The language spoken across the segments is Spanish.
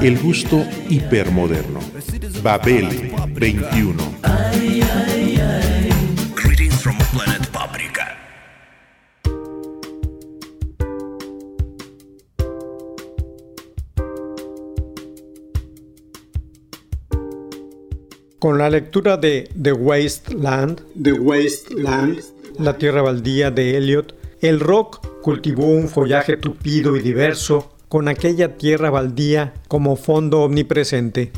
El gusto hipermoderno. Babel 21. Greetings from planet Paprika. Con la lectura de The Wasteland, The Wasteland, La Tierra Baldía de Eliot, el rock cultivó un follaje tupido y diverso con aquella tierra baldía como fondo omnipresente.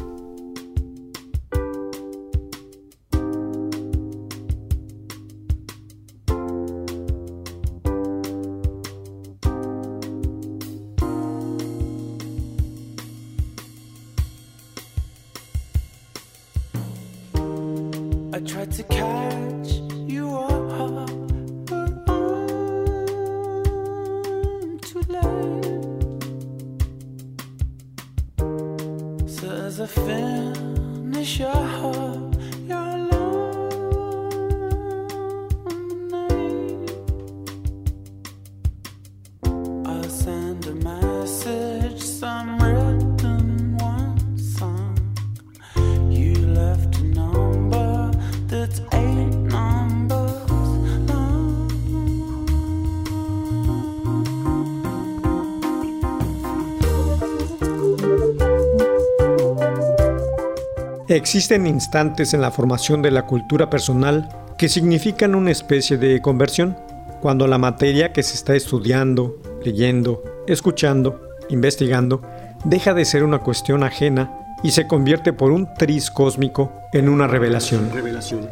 Existen instantes en la formación de la cultura personal que significan una especie de conversión, cuando la materia que se está estudiando, leyendo, escuchando, investigando, deja de ser una cuestión ajena y se convierte por un tris cósmico en una revelación,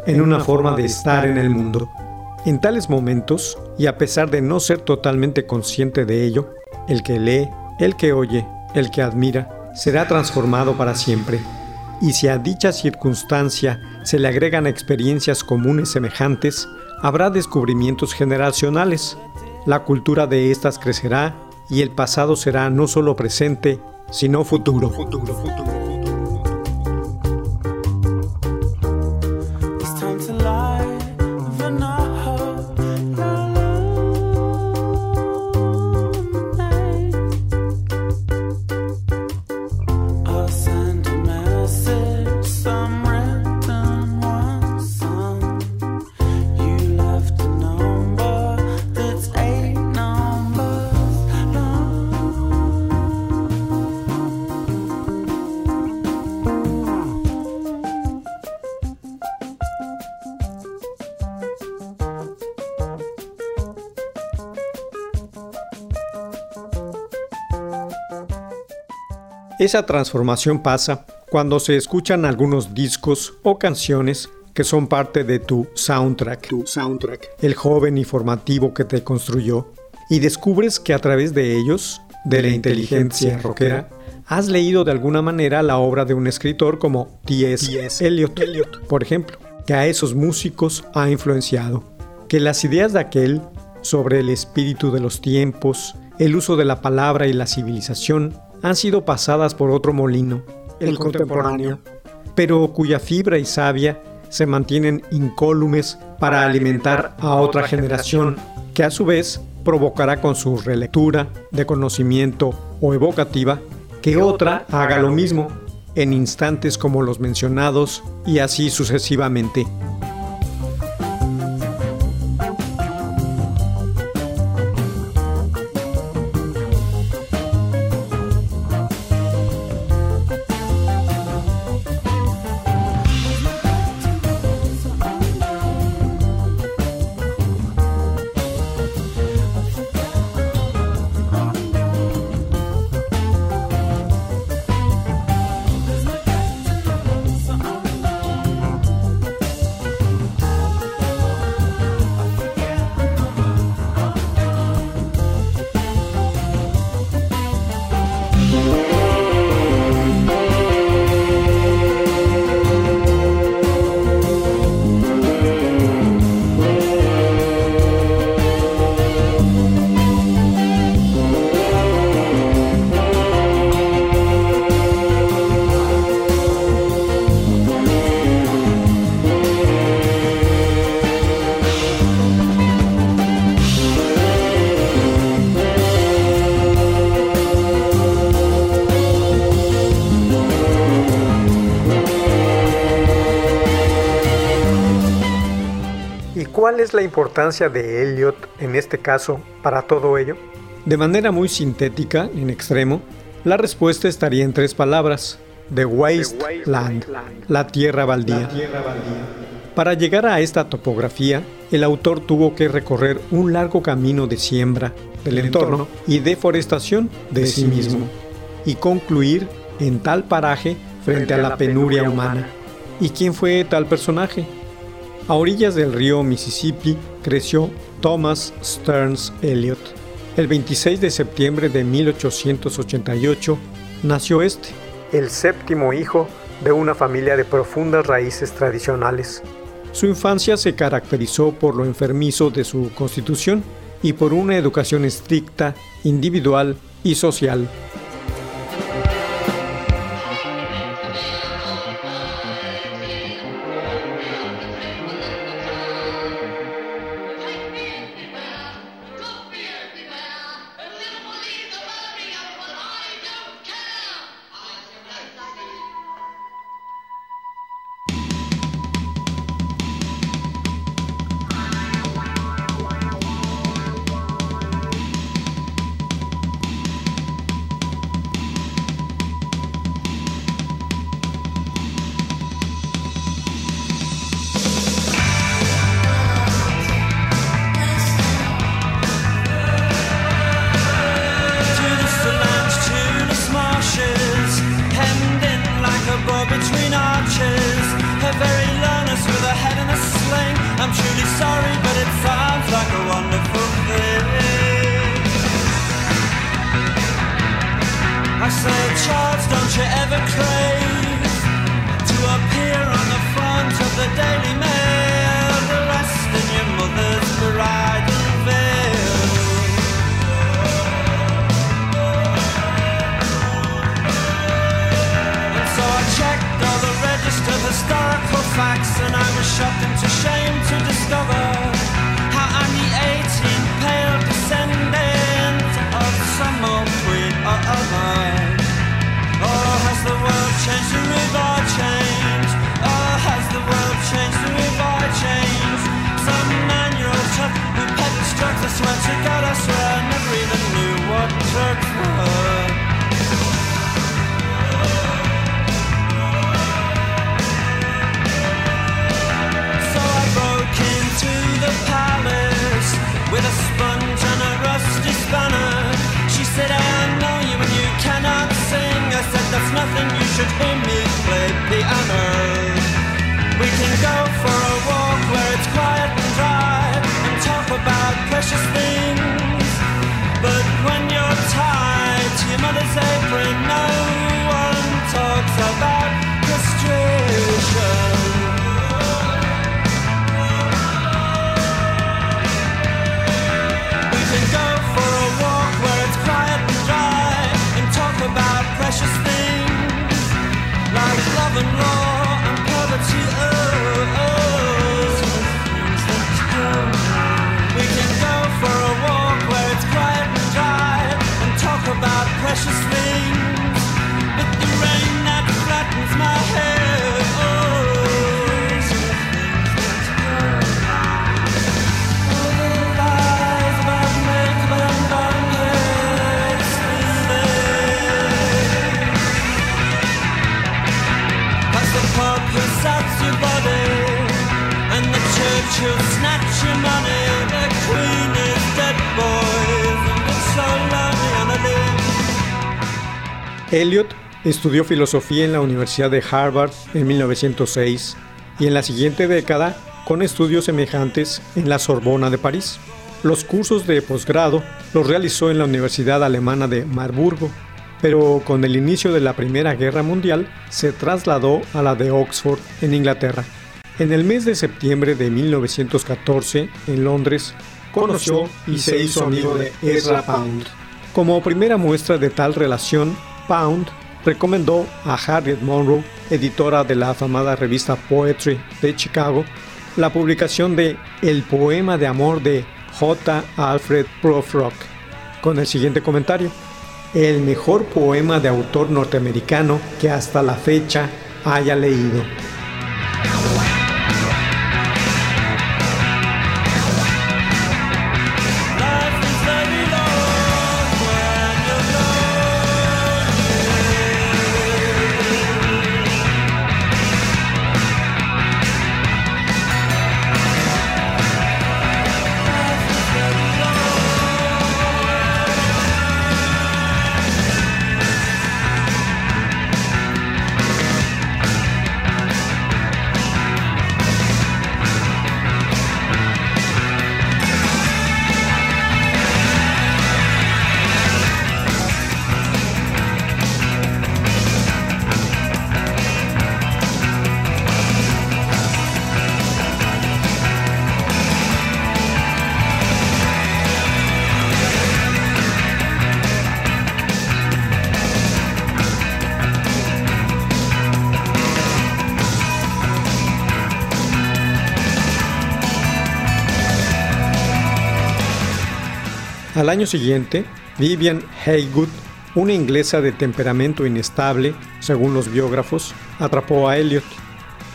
en una forma de estar en el mundo. En tales momentos, y a pesar de no ser totalmente consciente de ello, el que lee, el que oye, el que admira, será transformado para siempre. Y si a dicha circunstancia se le agregan experiencias comunes semejantes, habrá descubrimientos generacionales. La cultura de éstas crecerá y el pasado será no solo presente, sino futuro. It's Esa transformación pasa cuando se escuchan algunos discos o canciones que son parte de tu soundtrack, el joven y formativo que te construyó, y descubres que a través de ellos, de la inteligencia rockera, has leído de alguna manera la obra de un escritor como T.S. Eliot, por ejemplo, que a esos músicos ha influenciado, que las ideas de aquel sobre el espíritu de los tiempos, el uso de la palabra y la civilización han sido pasadas por otro molino, el contemporáneo, pero cuya fibra y savia se mantienen incólumes para alimentar a otra generación, que a su vez provocará con su relectura de conocimiento o evocativa que otra haga lo mismo. en instantes como los mencionados y así sucesivamente. ¿Cuál es la importancia de Eliot en este caso para todo ello? De manera muy sintética, en extremo, la respuesta estaría en tres palabras. The Wasteland, la tierra baldía. Para llegar a esta topografía, el autor tuvo que recorrer un largo camino de siembra del entorno y deforestación de sí mismo, y concluir en tal paraje frente a la penuria humana. ¿Y quién fue tal personaje? A orillas del río Mississippi creció Thomas Stearns Eliot. El 26 de septiembre de 1888 nació este, el séptimo hijo de una familia de profundas raíces tradicionales. Su infancia se caracterizó por lo enfermizo de su constitución y por una educación estricta, individual y social. God, I swear I never even knew what drugs were. So I broke into the palace with a sponge and a rusty spanner. She said, I know you and you cannot sing. I said, that's nothing, you should hear me play piano. We can go Eliot estudió filosofía en la Universidad de Harvard en 1906 y en la siguiente década con estudios semejantes en la Sorbona de París. Los cursos de posgrado los realizó en la Universidad Alemana de Marburgo, pero con el inicio de la Primera Guerra Mundial se trasladó a la de Oxford en Inglaterra. En el mes de septiembre de 1914, en Londres, conoció y se hizo amigo de Ezra Pound. Como primera muestra de tal relación, Pound recomendó a Harriet Monroe, editora de la afamada revista Poetry de Chicago, la publicación de El poema de amor de J. Alfred Prufrock, con el siguiente comentario. El mejor poema de autor norteamericano que hasta la fecha haya leído. Al año siguiente, Vivian Haygood, una inglesa de temperamento inestable, según los biógrafos, atrapó a Elliot.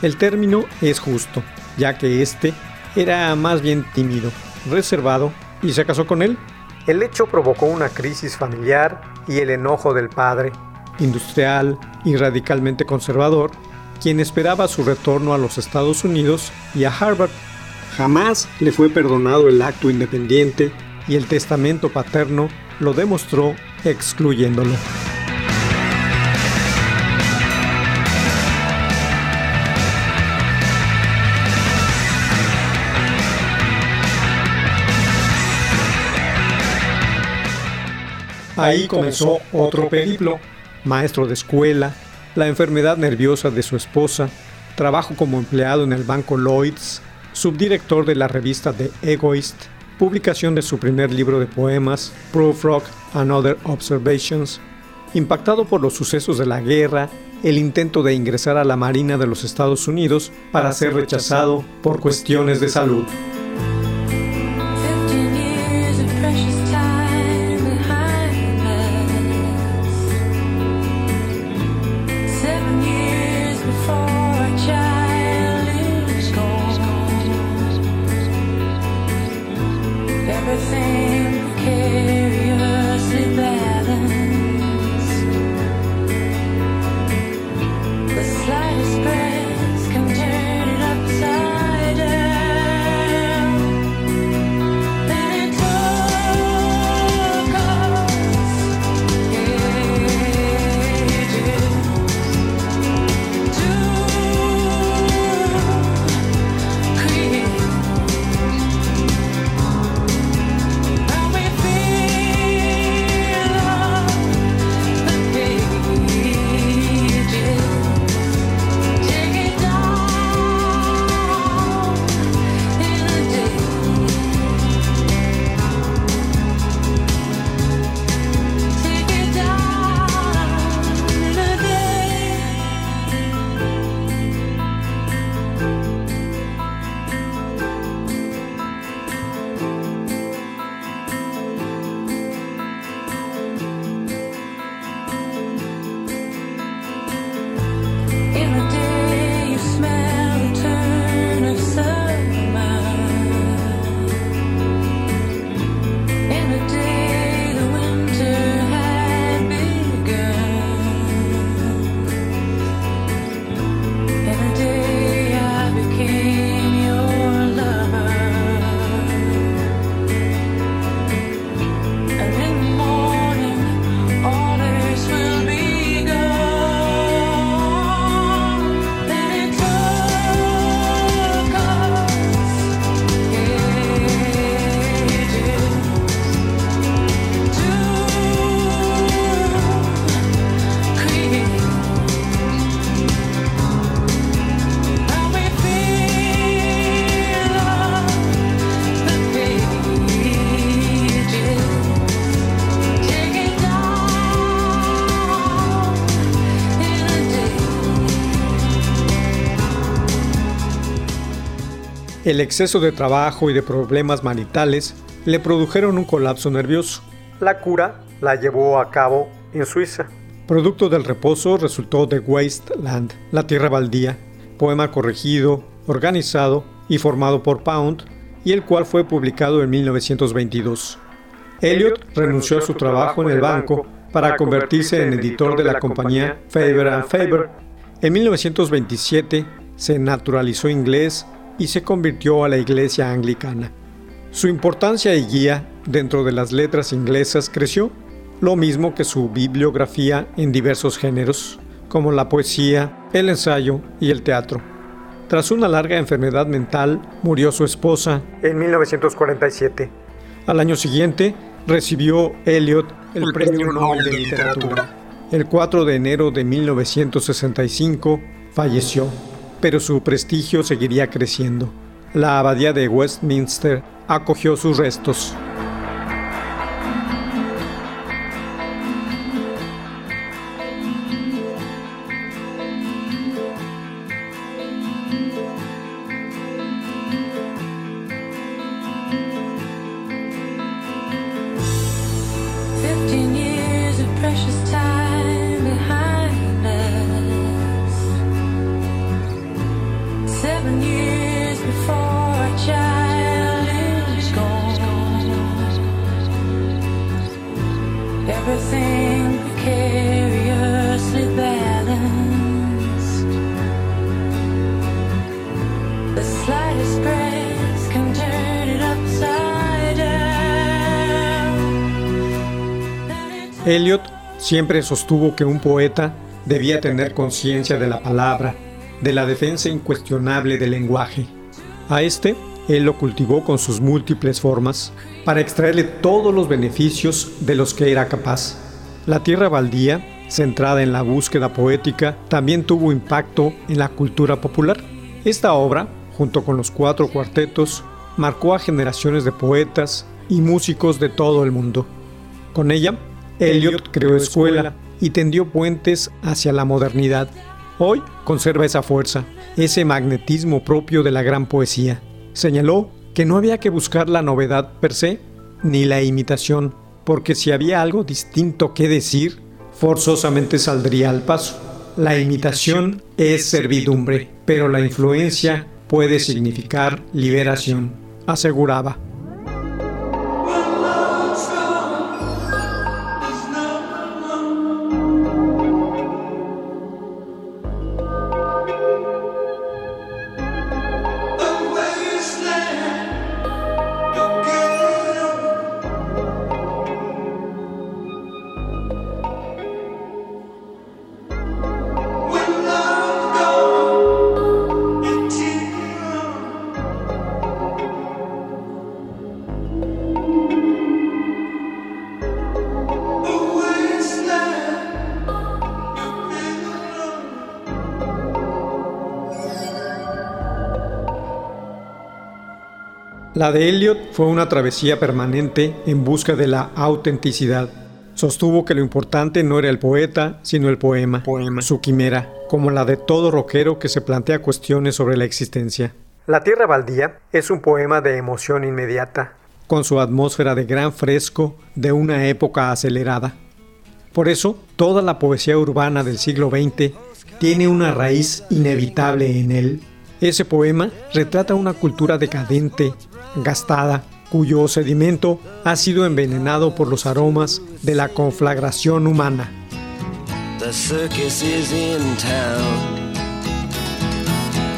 El término es justo, ya que este era más bien tímido, reservado y se casó con él. El hecho provocó una crisis familiar y el enojo del padre, industrial y radicalmente conservador, quien esperaba su retorno a los Estados Unidos y a Harvard. Jamás le fue perdonado el acto independiente y el testamento paterno lo demostró excluyéndolo. Ahí comenzó otro periplo, maestro de escuela, la enfermedad nerviosa de su esposa, trabajo como empleado en el banco Lloyds, subdirector de la revista The Egoist, publicación de su primer libro de poemas, Proof Rock and Other Observations, impactado por los sucesos de la guerra, el intento de ingresar a la Marina de los Estados Unidos para ser rechazado por cuestiones de salud. El exceso de trabajo y de problemas maritales le produjeron un colapso nervioso. La cura la llevó a cabo en Suiza. Producto del reposo resultó The Wasteland, La Tierra Baldía, poema corregido, organizado y formado por Pound, y el cual fue publicado en 1922. Elliot renunció a su trabajo en el banco para convertirse en editor de la compañía Faber Faber. En 1927 se naturalizó inglés y se convirtió a la Iglesia Anglicana. Su importancia y guía dentro de las letras inglesas creció, lo mismo que su bibliografía en diversos géneros, como la poesía, el ensayo y el teatro. Tras una larga enfermedad mental, murió su esposa en 1947. Al año siguiente, recibió Eliot el Premio Nobel de Literatura. El 4 de enero de 1965 falleció pero su prestigio seguiría creciendo. La abadía de Westminster acogió sus restos. Eliot siempre sostuvo que un poeta debía tener conciencia de la palabra, de la defensa incuestionable del lenguaje. A este, él lo cultivó con sus múltiples formas para extraerle todos los beneficios de los que era capaz. La tierra baldía, centrada en la búsqueda poética, también tuvo impacto en la cultura popular. Esta obra, junto con los cuatro cuartetos, marcó a generaciones de poetas y músicos de todo el mundo. Con ella, Eliot creó escuela y tendió puentes hacia la modernidad. Hoy conserva esa fuerza, ese magnetismo propio de la gran poesía. Señaló que no había que buscar la novedad per se, ni la imitación, porque si había algo distinto que decir, forzosamente saldría al paso. La imitación es servidumbre, pero la influencia puede significar liberación, aseguraba. La de Eliot fue una travesía permanente en busca de la autenticidad. Sostuvo que lo importante no era el poeta, sino el poema, su quimera, como la de todo rockero que se plantea cuestiones sobre la existencia. La Tierra Baldía es un poema de emoción inmediata, con su atmósfera de gran fresco de una época acelerada. Por eso, toda la poesía urbana del siglo XX tiene una raíz inevitable en él. Ese poema retrata una cultura decadente, gastada, cuyo sedimento ha sido envenenado por los aromas de la conflagración humana. The circus is in town.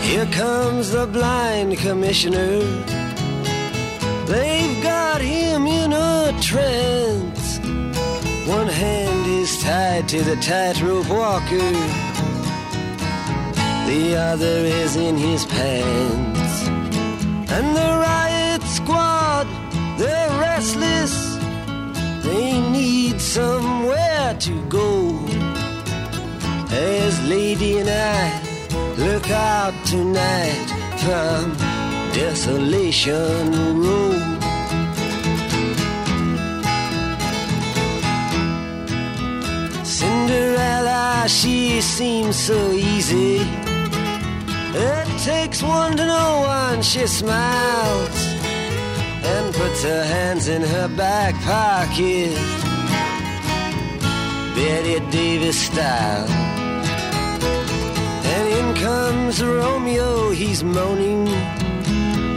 Here comes the blind commissioner. They've got him in a trance. One hand is tied to the tightrope walker, the other is in his pants. They're restless. They need somewhere to go. As Lady and I look out tonight from Desolation Road. Cinderella, she seems so easy. It takes one to know one. She smiles puts her hands in her back pocket. Betty Davis style. And in comes Romeo, he's moaning.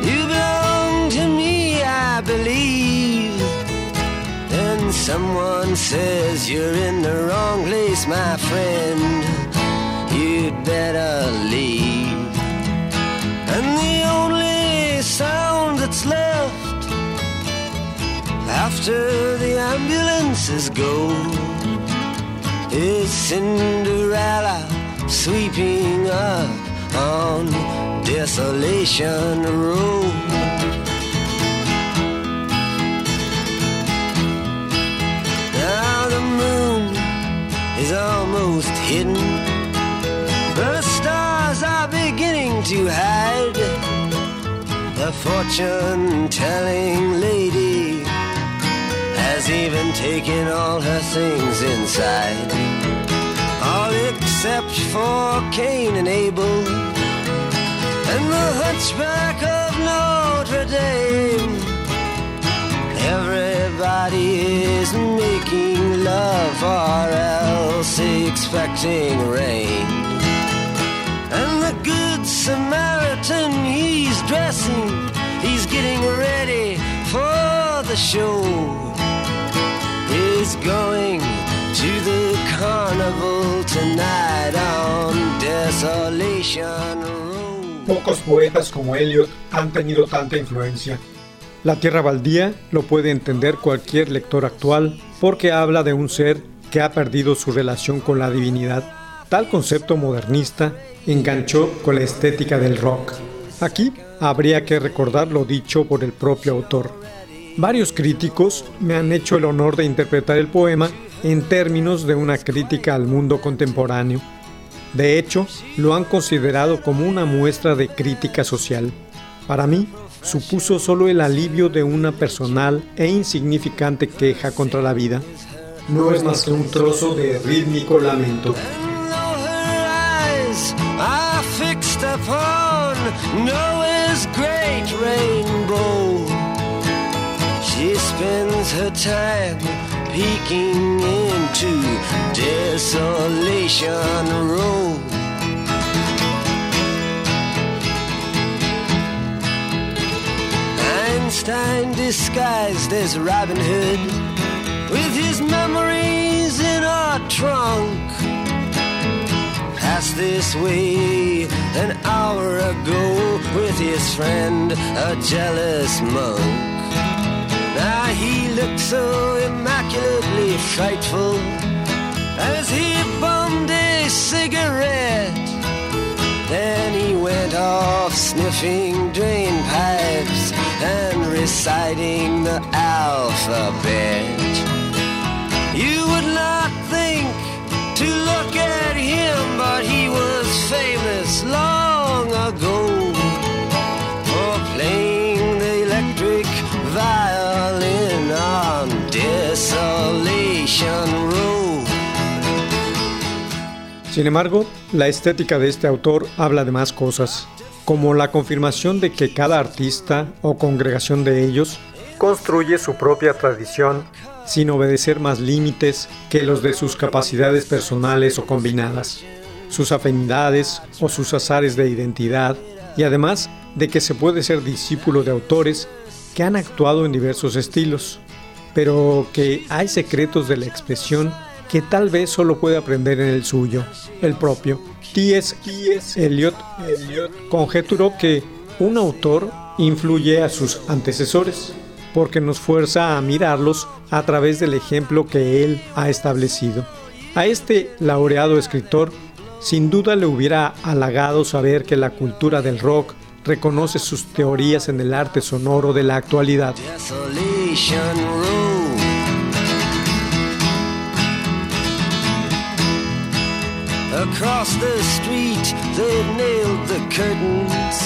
You belong to me, I believe. And someone says you're in the wrong place, my friend. You'd better leave. And the only sound that's left after the ambulances go It's Cinderella sweeping up on Desolation Road. Now the moon is almost hidden. The stars are beginning to hide. The fortune telling lady has even taken all her things inside. All except for Cain and Abel. And the hunchback of Notre Dame. Everybody is making love or else expecting rain. And the good Samaritan, he's dressing, he's getting ready for the show. He's going to the carnival tonight on Desolation Road. Pocos poetas como Eliot han tenido tanta influencia. La Tierra Baldía lo puede entender cualquier lector actual porque habla de un ser que ha perdido su relación con la divinidad. Tal concepto modernista enganchó con la estética del rock. Aquí habría que recordar lo dicho por el propio autor. Varios críticos me han hecho el honor de interpretar el poema en términos de una crítica al mundo contemporáneo. De hecho, lo han considerado como una muestra de crítica social. Para mí, supuso solo el alivio de una personal e insignificante queja contra la vida. No es más que un trozo de rítmico lamento. Spends her time peeking into Desolation Road. Einstein disguised as Robin Hood with his memories in our trunk passed this way an hour ago with his friend, a jealous monk. Now he looked so immaculately frightful as he bummed a cigarette. Then he went off sniffing drain pipes and reciting the alphabet. You would not think to look at him, but he was Sin embargo, la estética de este autor habla de más cosas, como la confirmación de que cada artista o congregación de ellos construye su propia tradición sin obedecer más límites que los de sus capacidades personales o combinadas, sus afinidades o sus azares de identidad, y además de que se puede ser discípulo de autores que han actuado en diversos estilos, pero que hay secretos de la expresión que tal vez solo puede aprender en el suyo, el propio. T.S. Eliot, Eliot conjeturó que un autor influye a sus antecesores porque nos fuerza a mirarlos a través del ejemplo que él ha establecido. A este laureado escritor sin duda le hubiera halagado saber que la cultura del rock reconoce sus teorías en el arte sonoro de la actualidad. Across the street, they've nailed the curtains.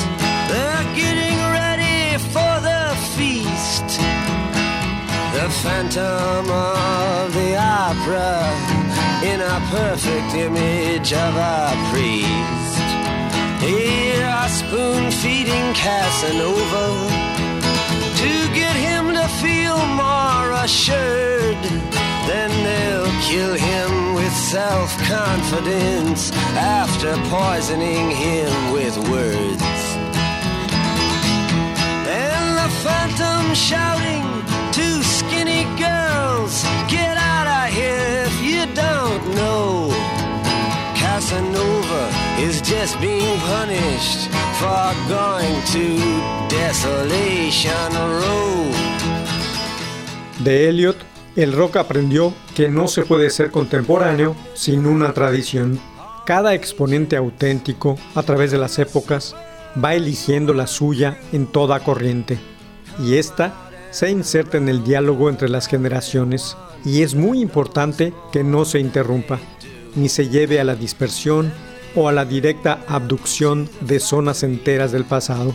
They're getting ready for the feast. The phantom of the opera in a perfect image of a priest. Here are spoon feeding Casanova to get him to feel more assured. Then they'll kill him with self confidence after poisoning him with words. And the phantom shouting to skinny girls, Get out of here if you don't know. Casanova is just being punished for going to Desolation Road. De Eliot, el rock aprendió que no se puede ser contemporáneo sin una tradición. Cada exponente auténtico, a través de las épocas, va eligiendo la suya en toda corriente. Y esta se inserta en el diálogo entre las generaciones y es muy importante que no se interrumpa, ni se lleve a la dispersión o a la directa abducción de zonas enteras del pasado.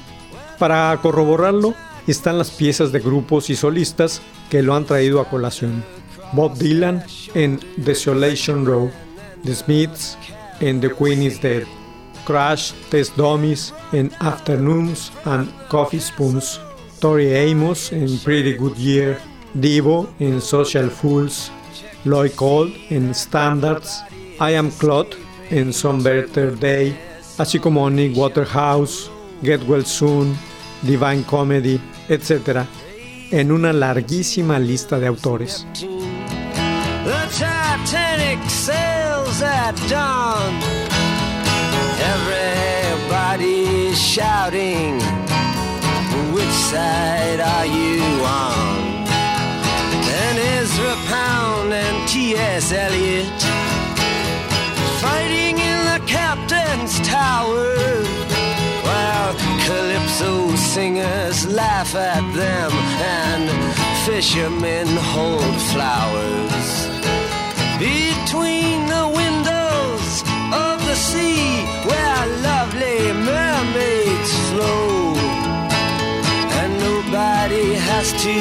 Para corroborarlo están las piezas de grupos y solistas que lo han traído a colación. Bob Dylan en Desolation Row, The Smiths en The Queen is Dead, Crash Test Dummies en Afternoons and Coffee Spoons, Tori Amos en Pretty Good Year, Divo en Social Fools, Lloyd Cole en Standards, I Am Claude en Some Better Day, así como Nick Waterhouse, Get Well Soon, Divine Comedy, etc., en una larguísima lista de autores. The Titanic sails at dawn. Everybody's shouting. Which side are you on? And Ezra Pound and T.S. Eliot fighting in the captain's tower. Calypso singers laugh at them and fishermen hold flowers. Between the windows of the sea where lovely mermaids flow. And nobody has to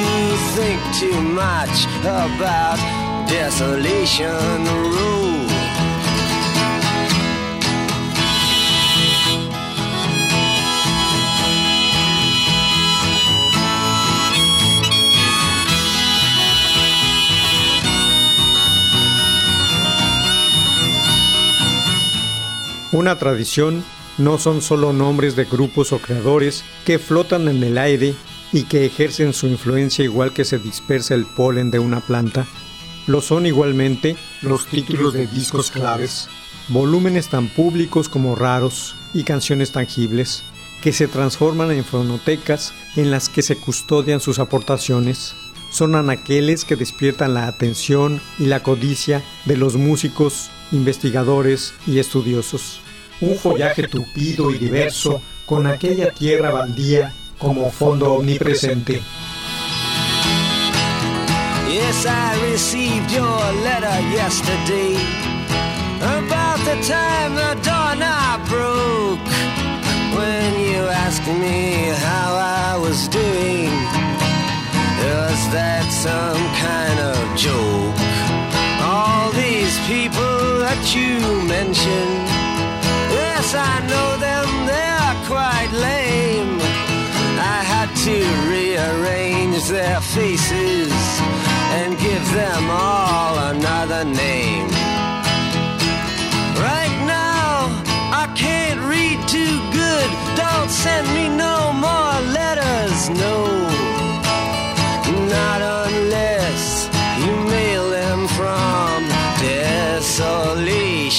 think too much about Desolation Road. Una tradición no son solo nombres de grupos o creadores que flotan en el aire y que ejercen su influencia igual que se dispersa el polen de una planta. Lo son igualmente los títulos de discos claves, volúmenes tan públicos como raros y canciones tangibles que se transforman en fonotecas en las que se custodian sus aportaciones. Son anaqueles que despiertan la atención y la codicia de los músicos, investigadores y estudiosos. Un follaje tupido y diverso con aquella tierra baldía como fondo omnipresente. Yes, I received your letter yesterday about the time the doorknob broke. When you asked me how I was doing, was that some kind of joke? All these people that you mentioned, yes, I know them, they're quite lame. I had to rearrange their faces and give them all another name. Right now, I can't read too good. Don't send me no more letters, no. Not unless you mail them from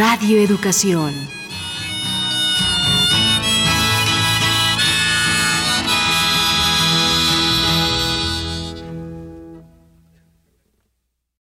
Radio Educación